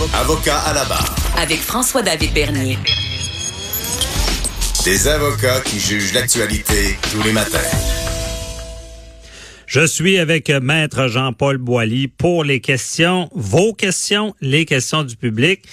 Avocat à la barre. Avec François-David Bernier. Des avocats qui jugent l'actualité tous les matins. Je suis avec Maître Jean-Paul Boilly pour les questions, vos questions, les questions du public.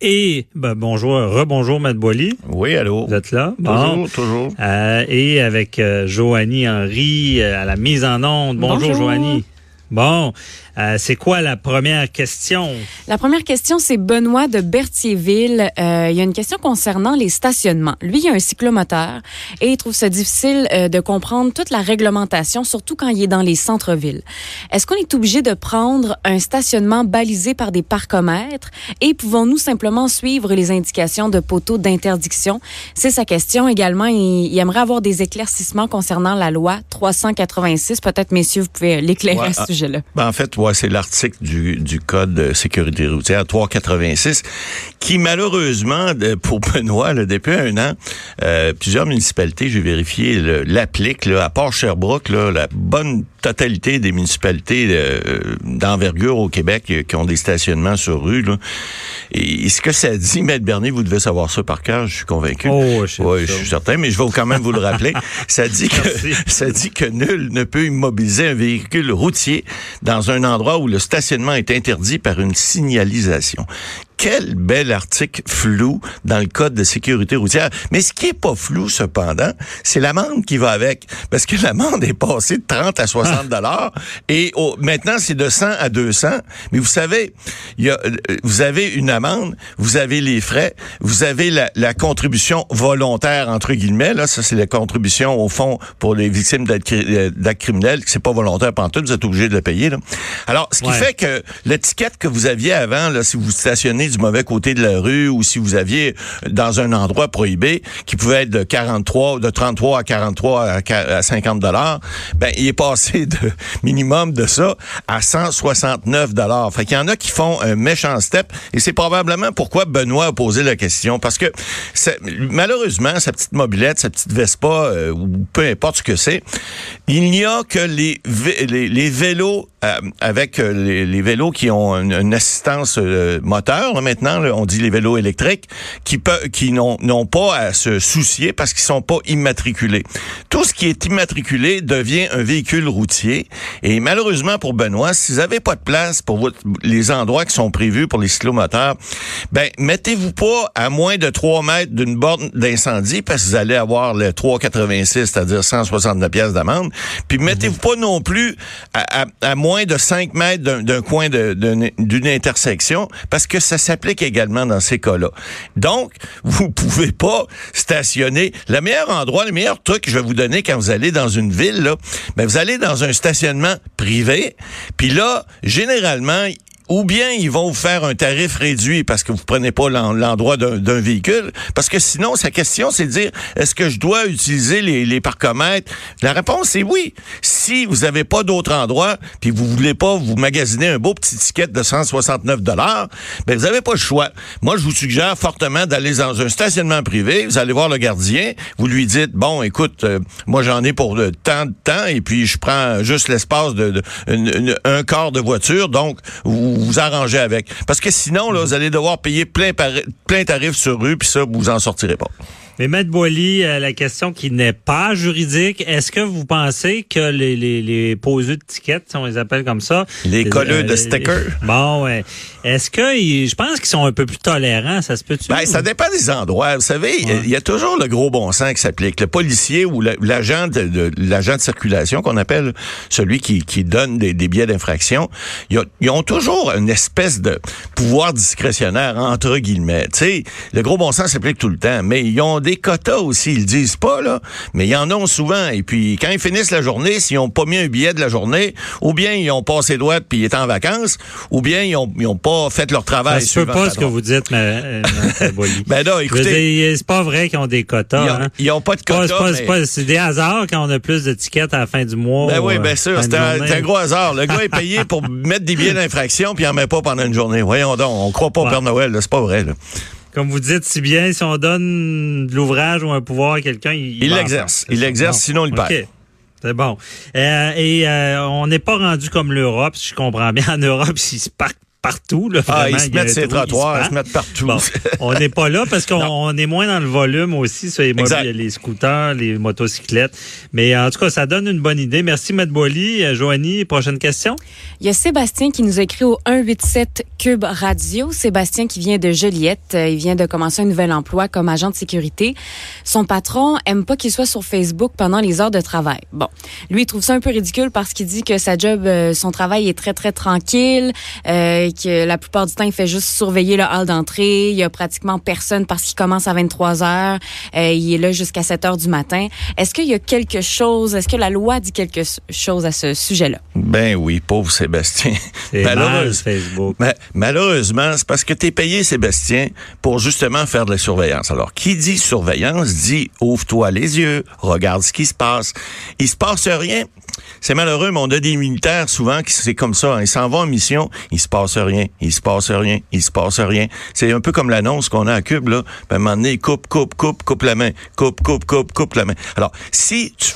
Et ben, bonjour, rebonjour Maître Boilly. Oui, allô. Vous êtes là? Toujours, toujours. Euh, et avec euh, Joanie Henry euh, à la mise en onde. Bonjour, Bonjour. Joanie. Bon, euh, c'est quoi la première question? La première question, c'est Benoît de Berthierville. Euh, il y a une question concernant les stationnements. Lui, il a un cyclomoteur et il trouve ça difficile euh, de comprendre toute la réglementation, surtout quand il est dans les centres-villes. Est-ce qu'on est obligé de prendre un stationnement balisé par des parcomètres et pouvons-nous simplement suivre les indications de poteaux d'interdiction? C'est sa question également. Il, il aimerait avoir des éclaircissements concernant la loi 386. Peut-être, messieurs, vous pouvez l'éclairer Ouais, à ce ah, sujet-là. Ben, en fait, ouais, c'est l'article du, du Code de sécurité routière 386 qui, malheureusement, pour Benoît, là, depuis un an, euh, plusieurs municipalités, j'ai vérifié, l'appliquent. À part Sherbrooke, là, la bonne totalité des municipalités euh, d'envergure au Québec euh, qui ont des stationnements sur rue. Là. Et, ce que ça dit, Maître Bernier, vous devez savoir ça par cœur, je suis convaincu. Oh, je Ouais, je suis certain, mais je vais quand même vous le rappeler. Ça dit Merci. que ça dit que nul ne peut immobiliser un véhicule routier dans un endroit où le stationnement est interdit par une signalisation. Quel bel article flou dans le code de sécurité routière. Mais ce qui est pas flou, cependant, c'est l'amende qui va avec. Parce que l'amende est passée de 30 à 60 dollars et au- maintenant, c'est de 100 à 200. Mais vous savez, il y a, euh, vous avez une amende, vous avez les frais, vous avez la, la contribution volontaire, entre guillemets. Là, ça, c'est la contribution, au fond, pour les victimes d'actes euh, d'actes criminels. C'est pas volontaire pantoute, vous êtes obligé de le payer. Là. Alors, ce qui Ouais. fait que l'étiquette que vous aviez avant, là, si vous stationnez du mauvais côté de la rue ou si vous aviez dans un endroit prohibé qui pouvait être de 43, de 33 à 43 à, qua- à 50 dollars, ben il est passé de minimum de ça à 169 dollars. Fait qu'il y en a qui font un méchant step et c'est probablement pourquoi Benoît a posé la question parce que malheureusement sa petite mobilette, sa petite Vespa euh, ou peu importe ce que c'est, il n'y a que les les, vélos euh, avec euh, les, vélos qui ont une, assistance euh, moteur maintenant, on dit les vélos électriques, qui qui n'ont pas à se soucier parce qu'ils sont pas immatriculés. Tout ce qui est immatriculé devient un véhicule routier. Et malheureusement pour Benoît, si vous n'avez pas de place pour les endroits qui sont prévus pour les cyclomoteurs, ben mettez-vous pas à moins de 3 mètres d'une borne d'incendie parce que vous allez avoir le 3,86, c'est-à-dire 169 pièces d'amende. Puis mettez-vous pas non plus à, moins de 5 mètres d'un- coin d'une intersection parce que ça s'applique également dans ces cas-là. Donc, vous pouvez pas stationner. Le meilleur endroit, le meilleur truc que je vais vous donner quand vous allez dans une ville, là, ben vous allez dans un stationnement privé. Puis là, généralement, ou bien ils vont vous faire un tarif réduit parce que vous prenez pas l'en- l'endroit d'un véhicule. Parce que sinon, sa question, c'est de dire, est-ce que je dois utiliser les, les parcomètres? La réponse est oui. Si vous n'avez pas d'autre endroit, puis vous voulez pas vous magasiner un beau petit ticket de 169 dollars, ben vous n'avez pas le choix. Moi, je vous suggère fortement d'aller dans un stationnement privé. Vous allez voir le gardien. Vous lui dites, bon, écoute, euh, moi j'en ai pour le temps de temps et puis je prends juste l'espace de, de- un quart de voiture. Donc, vous vous arrangez avec. Parce que sinon, là, vous allez devoir payer plein, plein tarif sur rue, puis ça, vous en sortirez pas. Mais Maître Boily, euh, la question qui n'est pas juridique, est-ce que vous pensez que les, les, les poseux de tickets, si on les appelle comme ça... Les colleux de euh, stickers. Bon, ouais. Est-ce que, ils- je pense qu'ils sont un peu plus tolérants, ça se peut-tu? Ben, ça dépend des endroits. Vous savez, il y a toujours le gros bon sens qui s'applique. Le policier ou l'agent de, de- l'agent de circulation qu'on appelle celui qui, qui donne des, des billets d'infraction, ils ont, ils ont toujours une espèce de pouvoir discrétionnaire entre guillemets. Tu sais, le gros bon sens s'applique tout le temps, mais ils ont des quotas aussi. Ils disent pas, là, mais ils en ont souvent. Et puis, quand ils finissent la journée, s'ils ont pas mis un billet de la journée, ou bien ils ont passé droite puis ils étaient en vacances, ou bien ils ont, ils ont pas fait leur travail. Se peut suivant pas ce que vous dites, mais euh. Ben non, Je écoutez, c'est pas vrai qu'ils ont des quotas. ils ont, hein. pas de quotas. c'est mais- des hasards quand on a plus d'étiquettes à la fin du mois. Ben oui, ou, bien euh, sûr. C'est un, gros hasard. Le gars est payé pour mettre des billets d'infraction, puis il en met pas pendant une journée. Voyons donc, on croit pas au. Père Noël, c'est pas vrai. Là. Comme vous dites si bien, si on donne de l'ouvrage ou un pouvoir à quelqu'un, il, l'exerce. Il l'exerce, sinon il OK. perd. C'est bon. Euh, et euh, on n'est pas rendu comme l'Europe, si je comprends bien. En Europe, ils se partent partout. Là, Ah, vraiment. ils se mettent trou, trottoirs, ils se mettent partout. Bon, on n'est pas là parce qu'on on est moins dans le volume aussi sur les, mobi- Exact. les scooters, les motocyclettes. Mais en tout cas, ça donne une bonne idée. Merci, Matt Boily. Euh, Joanie, prochaine question? Il y a Sébastien qui nous écrit au 187 Cube Radio. Sébastien qui vient de Joliette. Euh, Il vient de commencer un nouvel emploi comme agent de sécurité. Son patron aime pas qu'il soit sur Facebook pendant les heures de travail. Bon, lui il trouve ça un peu ridicule parce qu'il dit que sa job, euh, son travail est très très tranquille, euh, que la plupart du temps il fait juste surveiller le hall d'entrée. Il y a pratiquement personne parce qu'il commence à 23 heures. Euh, il est là jusqu'à 7 heures du matin. Est-ce qu'il y a quelque chose, est-ce que la loi dit quelque chose à ce sujet-là? Ben oui, pauvre Sébastien. Malheureuse- Facebook. Ma- malheureusement, c'est parce que tu es payé, Sébastien, pour justement faire de la surveillance. Alors, qui dit surveillance dit ouvre-toi les yeux, regarde ce qui se passe. Il se passe rien. C'est malheureux, mais on a des militaires souvent qui c'est comme ça. hein. Ils s'en vont en mission, il se passe rien, il se passe rien, il se passe rien. C'est un peu comme l'annonce qu'on a à Cube, là. Puis à un moment donné, coupe, coupe, coupe, coupe la main. Coupe, coupe, coupe, coupe la main. Alors, si tu,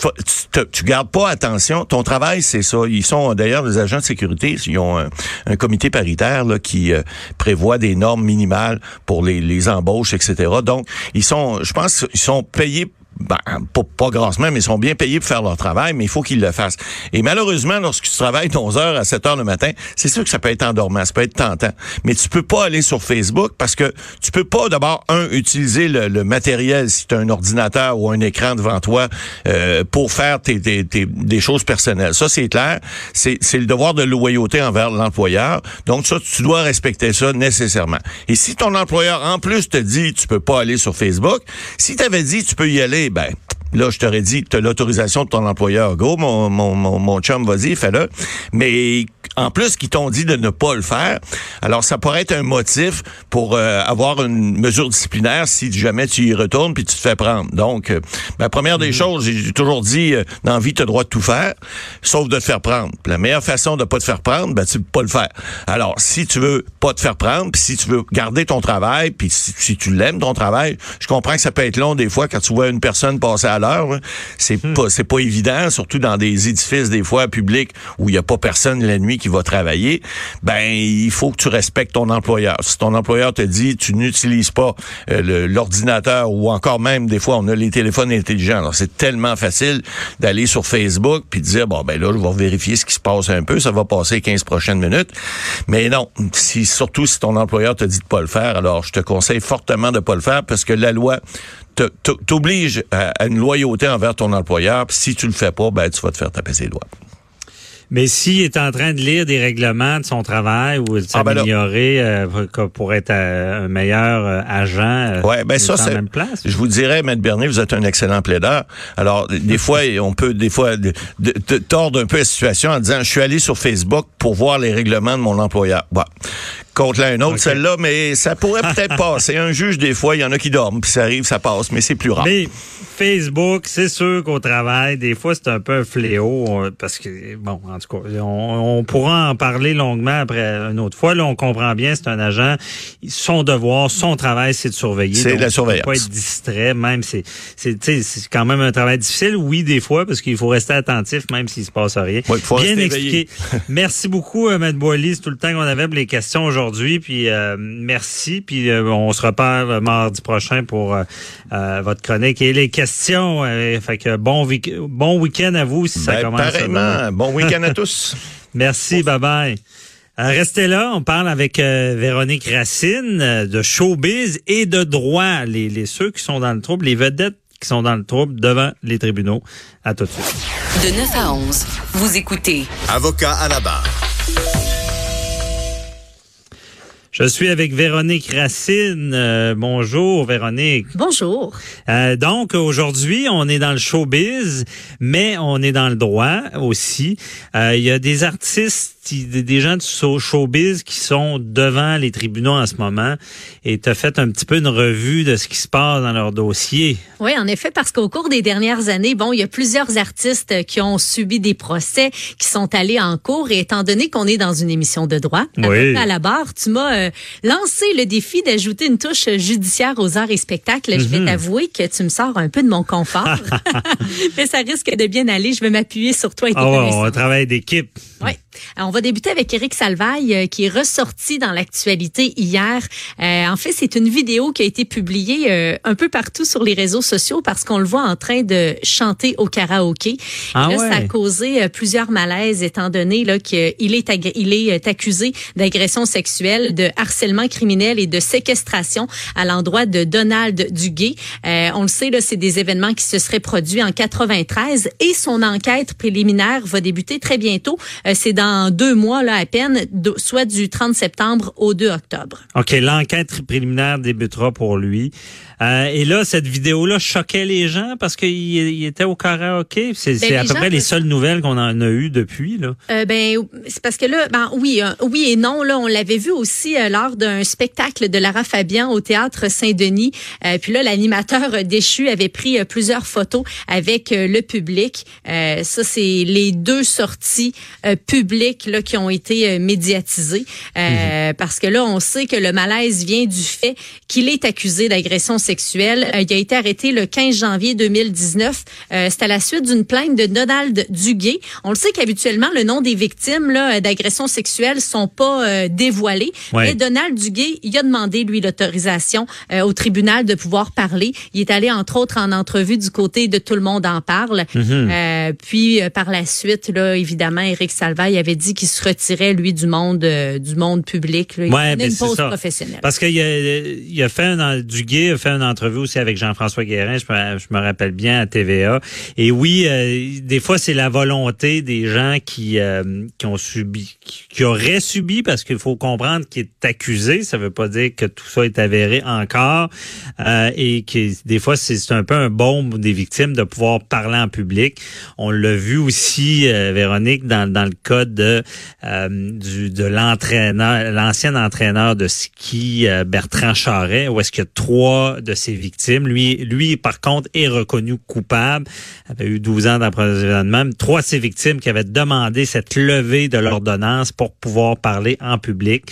tu, tu gardes pas attention, ton travail, c'est ça. Ils sont, d'ailleurs, les agents de sécurité, ils ont un, un comité paritaire, là, qui euh, prévoit des normes minimales pour les, les embauches, etc. Donc, ils sont, je pense, ils sont payés ben, pas, pas grassement, mais ils sont bien payés pour faire leur travail, mais il faut qu'ils le fassent. Et malheureusement, lorsque tu travailles de 11 heures à 7 heures le matin, c'est sûr que ça peut être endormant, ça peut être tentant. Mais tu peux pas aller sur Facebook parce que tu peux pas d'abord, un, utiliser le, le matériel si tu as un ordinateur ou un écran devant toi euh, pour faire tes, tes- tes- des choses personnelles. Ça, c'est clair. C'est le devoir de loyauté envers l'employeur. Donc, ça, tu dois respecter ça nécessairement. Et si ton employeur, en plus, te dit tu peux pas aller sur Facebook, si tu avais dit tu peux y aller, ben Là, je t'aurais dit, tu as l'autorisation de ton employeur. Go, mon, mon, mon, mon chum, vas-y, fais-le. Mais en plus, qu'ils t'ont dit de ne pas le faire, alors ça pourrait être un motif pour euh, avoir une mesure disciplinaire si jamais tu y retournes puis tu te fais prendre. Donc, euh, la première des choses, j'ai toujours dit, euh, dans la vie, tu as le droit de tout faire, sauf de te faire prendre. Puis la meilleure façon de pas te faire prendre, ben, tu peux pas le faire. Alors, si tu veux pas te faire prendre, puis si tu veux garder ton travail, puis si, si tu l'aimes, ton travail, je comprends que ça peut être long des fois quand tu vois une personne passer à l'heure. là. C'est pas c'est pas évident, surtout dans des édifices des fois publics où il y a pas personne la nuit qui va travailler. Ben il faut que tu respectes ton employeur. Si ton employeur te dit tu n'utilises pas euh, l'ordinateur ou encore même des fois on a les téléphones intelligents. Alors c'est tellement facile d'aller sur Facebook puis de dire bon ben là je vais vérifier ce qui se passe un peu, ça va passer 15 prochaines minutes. Mais non, si surtout si ton employeur te dit de pas le faire, alors je te conseille fortement de pas le faire parce que la loi t'oblige à, à une loyauté envers ton employeur. Puis si tu le fais pas, ben tu vas te faire taper ses doigts. Mais s'il est en train de lire des règlements de son travail ou de Ah, ben s'améliorer euh, pour- être euh, un meilleur euh, agent, Ouais, ben ça c'est. même place. Je vous dirais, Maître Bernier, vous êtes un excellent plaideur. Alors, des fois, on peut des fois de- de- de- tordre un peu la situation en disant, je suis allé sur Facebook pour voir les règlements de mon employeur. Bon. Contre l'un autre, celle-là, mais ça pourrait peut-être passer. Un juge, des fois, il y en a qui dorment, puis ça arrive, ça passe, mais c'est plus rare. Mais Facebook, c'est sûr qu'au travail, des fois, c'est un peu un fléau euh, parce que, bon, en tout cas, on, on pourra en parler longuement après une autre fois. Là, on comprend bien, c'est un agent. Son devoir, son travail, c'est de surveiller. C'est la faut surveillance. Pas être distrait, même c'est, c'est, tu sais, c'est quand même un travail difficile. Oui, des fois, parce qu'il faut rester attentif, même s'il se passe rien. Faut bien expliqué. merci beaucoup, euh, Matt Boily. C'est tout le temps qu'on avait pour les questions aujourd'hui. Puis euh, merci. Puis euh, on se repart euh, mardi prochain pour euh, votre chronique et les questions. Euh, fait que bon, bon week-end à vous si ça Ben, commence. pareillement. Bon week-end à tous. Merci, bye bye. Restez là, on parle avec euh, Véronique Racine euh, de showbiz et de droit, les, les ceux qui sont dans le trouble, les vedettes qui sont dans le trouble devant les tribunaux. À tout de suite. De 9 à 11, vous écoutez Avocat à la barre. Je suis avec Véronique Racine. Euh, bonjour, Véronique. Bonjour. Euh, donc, aujourd'hui, on est dans le showbiz, mais on est dans le droit aussi. Euh, Il y a des artistes, des gens du showbiz qui sont devant les tribunaux en ce moment et tu as fait un petit peu une revue de ce qui se passe dans leur dossier. Oui, en effet, parce qu'au cours des dernières années, bon, il y a plusieurs artistes qui ont subi des procès, qui sont allés en cours et étant donné qu'on est dans une émission de droit, Oui. à la barre, tu m'as euh, lancé le défi d'ajouter une touche judiciaire aux arts et spectacles. Je Mhm. vais t'avouer que tu me sors un peu de mon confort, mais ça risque de bien aller. Je vais m'appuyer sur toi et tes ouais, on travaille d'équipe. Oui. Alors, on va débuter avec Éric Salvaille, euh, qui est ressorti dans l'actualité hier. Euh, en fait, c'est une vidéo qui a été publiée euh, un peu partout sur les réseaux sociaux parce qu'on le voit en train de chanter au karaoké. Ah là, ouais. ça a causé euh, plusieurs malaises étant donné là qu'il est il est euh, accusé d'agression sexuelle, de harcèlement criminel et de séquestration à l'endroit de Donald Duguay. Euh, on le sait là, c'est des événements qui se seraient produits en 93 et son enquête préliminaire va débuter très bientôt. Euh, c'est dans deux mois là à peine, soit du 30 septembre au 2 octobre. OK, l'enquête préliminaire débutera pour lui. Euh, et là, cette vidéo-là choquait les gens parce qu'il il était au karaoké. C'est c'est Ben, à peu près les seules nouvelles qu'on en a eues depuis. Là. Euh, ben c'est parce que là ben oui euh, oui et non là on l'avait vu aussi lors d'un spectacle de Lara Fabian au théâtre Saint-Denis puis là l'animateur déchu avait pris plusieurs photos avec le public ça c'est les deux sorties euh, là qui ont été euh, médiatisées Euh, parce que là on sait que le malaise vient du fait qu'il est accusé d'agression sexuelle Euh, il a été arrêté le 15 janvier 2019 Euh, c'est à la suite d'une plainte de Donald Duguay on le sait qu'habituellement, le nom des victimes d'agressions sexuelles sont pas dévoilés. Ouais. Mais Donald Duguay, il a demandé, lui, l'autorisation au tribunal de pouvoir parler. Il est allé, entre autres, en entrevue du côté de Tout le monde en parle. Mhm. Puis, par la suite, là, évidemment, Éric Salvaille avait dit qu'il se retirait, lui, du monde euh, du monde public. Là. Il Ouais, ben, une pause ça. professionnelle. Parce qu'il a, il a fait un, Duguay a fait une entrevue aussi avec Jean-François Guérin, je me, je me rappelle bien à TVA. Et oui, euh, des fois c'est la volonté des gens qui euh, qui ont subi, qui, qui auraient subi, parce qu'il faut comprendre qu'il est accusé. Ça veut pas dire que tout ça est avéré encore, euh, et que des fois c'est un peu un baume des victimes de pouvoir parler en public. On l'a vu aussi, euh, Véronique, dans, dans le cas de euh, du, de l'entraîneur, l'ancien entraîneur de ski euh, Bertrand Charret, où est-ce a trois de ses victimes. Lui, lui par contre, est reconnu coupable. avait eu 12 ans d'emprisonnement. Trois de ses victimes qui avaient demandé cette levée de l'ordonnance pour pouvoir parler en public.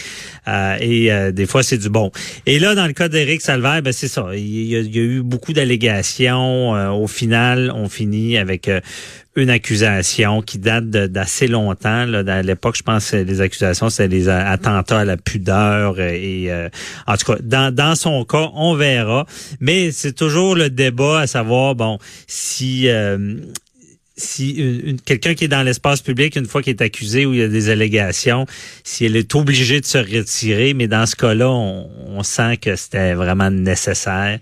Euh, et euh, des fois, c'est du bon. Et là, dans le cas d'Éric Salvaire, ben c'est ça. Il y, a, il y a eu beaucoup d'allégations. Euh, au final, on finit avec euh, une accusation qui date d'assez longtemps. Là, à l'époque, je pense que les accusations, c'est les attentats à la pudeur. euh, Et euh, en tout cas, dans, dans son cas, on verra. Mais c'est toujours le débat à savoir, bon, si euh, si quelqu'un qui est dans l'espace public, une fois qu'il est accusé ou il y a des allégations, si elle est obligée de se retirer, mais dans ce cas-là, on, on sent que c'était vraiment nécessaire,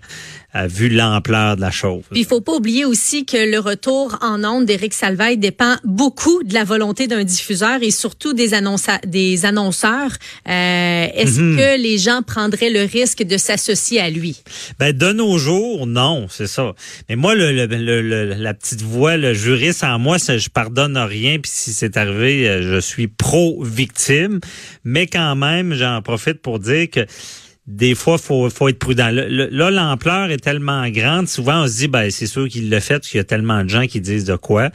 vu l'ampleur de la chose. Il faut pas oublier aussi que le retour en ondes d'Éric Salvaille dépend beaucoup de la volonté d'un diffuseur et surtout des, annonceurs. Euh, Est-ce Mhm. que les gens prendraient le risque de s'associer à lui? Ben de nos jours, non, c'est ça. Mais moi, le, le- le- la petite voix, le juriste en moi, ça, je pardonne rien. Puis si c'est arrivé, euh, je suis pro-victime. Mais quand même, j'en profite pour dire que des fois, faut faut être prudent. Le- le- Là, l'ampleur est tellement grande. Souvent, on se dit, ben c'est sûr qu'il l'a fait parce qu'il y a tellement de gens qui disent de quoi.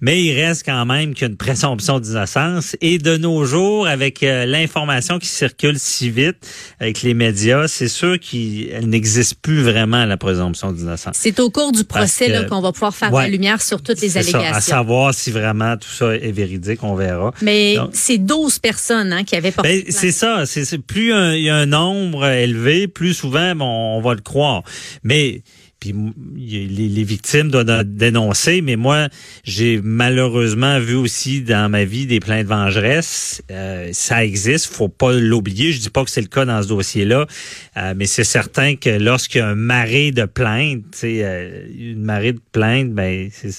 Mais il reste quand même qu'il y a une présomption d'innocence. Et de nos jours, avec euh, l'information qui circule si vite avec les médias, c'est sûr qu'elle n'existe plus vraiment la présomption d'innocence. C'est au cours du procès qu'on va pouvoir faire Ouais. la lumière sur toutes les ça, à allégations. savoir si vraiment tout ça est véridique, on verra. Mais c'est 12 personnes hein, qui avaient porté Ben, c'est ça. C'est plus il y a un nombre élevé, plus souvent on va le croire. Mais puis les, victimes doivent dénoncer, mais moi j'ai malheureusement vu aussi dans ma vie des plaintes vengeresses. Euh, ça existe, faut pas l'oublier. Je dis pas que c'est le cas dans ce dossier-là, euh, mais c'est certain que lorsqu'il y a un marée de plaintes, euh, une marée de plaintes, ben c'est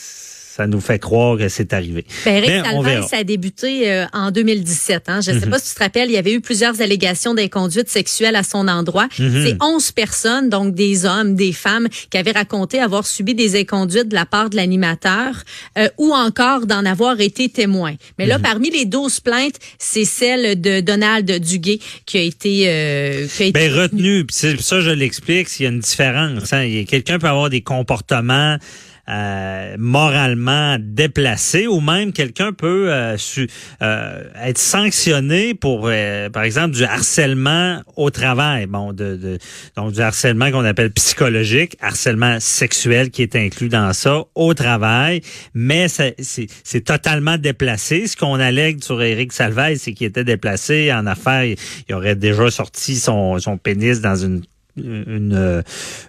ça nous fait croire que c'est arrivé. Ben, Eric ça a débuté euh, en 2017. Hein. Je ne Mhm. sais pas si tu te rappelles, il y avait eu plusieurs allégations d'inconduite sexuelle à son endroit. Mhm. C'est 11 personnes, donc des hommes, des femmes, qui avaient raconté avoir subi des inconduites de la part de l'animateur euh, ou encore d'en avoir été témoin. Mais Mhm. là, parmi les 12 plaintes, c'est celle de Donald Duguay qui a été... euh, qui a été Ben, retenu, puis ça je l'explique, s'il y a une différence. Hein. Quelqu'un peut avoir des comportements euh, moralement déplacés ou même quelqu'un peut euh, su- euh, être sanctionné pour, euh, par exemple, du harcèlement au travail. Bon, de, de- donc du harcèlement qu'on appelle psychologique, harcèlement sexuel qui est inclus dans ça au travail, mais c'est totalement déplacé. Ce qu'on allègue sur Éric Salvaille, c'est qu'il était déplacé en affaires. Il, il aurait déjà sorti son, son pénis dans une une, euh,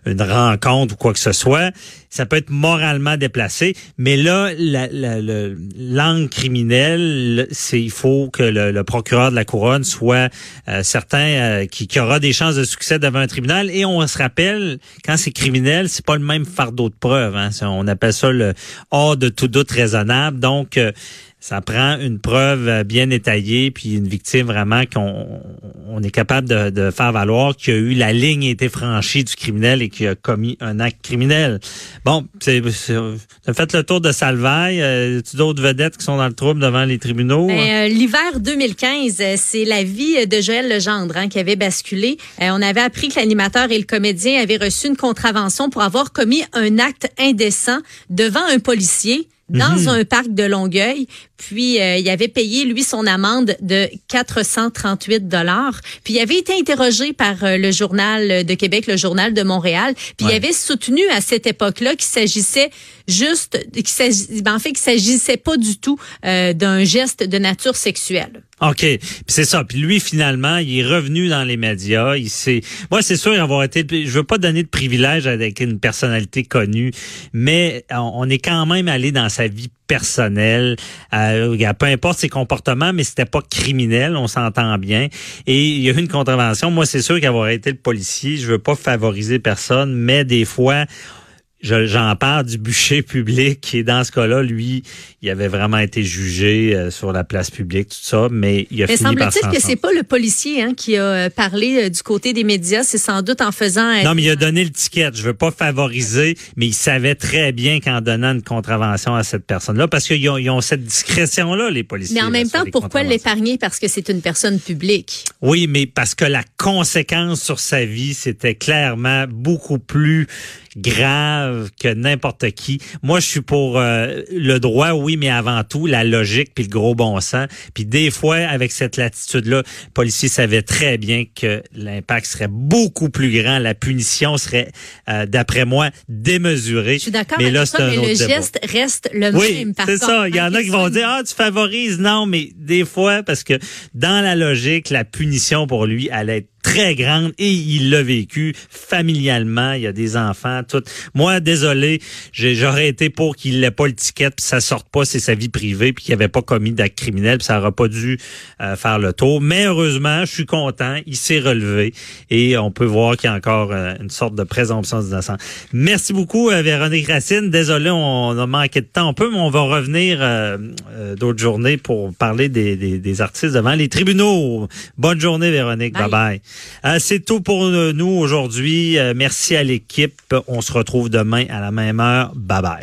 une rencontre ou quoi que ce soit, ça peut être moralement déplacé, mais là, la, la- le- l'angle criminel, c'est il faut que le, procureur de la couronne soit euh, certain euh, qu'il aura des chances de succès devant un tribunal. Et on se rappelle, quand c'est criminel, c'est pas le même fardeau de preuve. Hein. On appelle ça le hors de tout doute raisonnable. Donc euh, ça prend une preuve euh, bien étayée, puis une victime vraiment qu'on on est capable de, faire valoir qu'il y a eu la ligne a été franchie du criminel et qu'il a commis un acte criminel. Bon, c'est, fait le tour de Salvaille. Euh, tu d'autres vedettes qui sont dans le trouble devant les tribunaux? Ben, euh, L'hiver 2015, euh, c'est la vie de Joël Legendre hein, qui avait basculé. On avait appris que l'animateur et le comédien avaient reçu une contravention pour avoir commis un acte indécent devant un policier dans un parc de Longueuil. Puis euh, il avait payé lui son amende de 438 dollars. Puis il avait été interrogé par euh, le journal de Québec, le journal de Montréal. Puis Ouais. il avait soutenu à cette époque-là qu'il s'agissait juste, qu'il s'agit- ben, en fait, qu'il s'agissait pas du tout euh, d'un geste de nature sexuelle. OK. Puis c'est ça. Puis lui, finalement, il est revenu dans les médias. Il s'est. Moi, c'est sûr avoir été. Je veux pas donner de privilège avec une personnalité connue, mais on on est quand même allé dans sa vie personnelle. Euh, peu importe ses comportements, mais c'était pas criminel, on s'entend bien. Et il y a eu une contravention. Moi, c'est sûr qu'avoir été le policier, je veux pas favoriser personne, mais des fois. Je- J'en parle du bûcher public et dans ce cas-là, lui, il avait vraiment été jugé euh, sur la place publique, tout ça, mais il a Mais fini par semble-t-il que c'est pas le policier hein, qui a euh, parlé euh, du côté des médias, c'est sans doute en faisant Non, mais il a donné le ticket. Je veux pas favoriser, mais il savait très bien qu'en donnant une contravention à cette personne-là, parce qu'ils ont, ils ont cette discrétion-là, les policiers. Mais en même temps, pourquoi l'épargner? Parce que c'est une personne publique Oui, mais parce que la conséquence sur sa vie, c'était clairement beaucoup plus grave que n'importe qui. Moi, je suis pour euh, le droit, oui, mais avant tout, la logique puis le gros bon sens. Puis des fois, avec cette latitude-là, le policier savait très bien que l'impact serait beaucoup plus grand, la punition serait, euh, d'après moi, démesurée. Je suis d'accord Mais là, ça, le débat. geste reste le Oui, même. c'est ça. Il y en a qui vont dire, ah, tu favorises. Non, mais des fois, parce que dans la logique, la punition pour lui allait être très grande et il l'a vécu familialement. Il y a des enfants, tout. Moi, désolé, j'ai- j'aurais été pour qu'il n'ait pas le ticket puis ça sorte pas, c'est sa vie privée puis qu'il n'avait pas commis d'acte criminel puis ça n'aurait pas dû euh, faire le tour. Mais heureusement, je suis content, il s'est relevé et on peut voir qu'il y a encore euh, une sorte de présomption d'innocence. Merci beaucoup, euh, Véronique Racine. Désolé, on a manqué de temps un peu, mais on va revenir euh, euh, d'autres journées pour parler des, des, des artistes devant les tribunaux. Bonne journée, Véronique. Bye Bye. bye. Euh, C'est tout pour nous aujourd'hui. Euh, merci à l'équipe. On se retrouve demain à la même heure. Bye bye.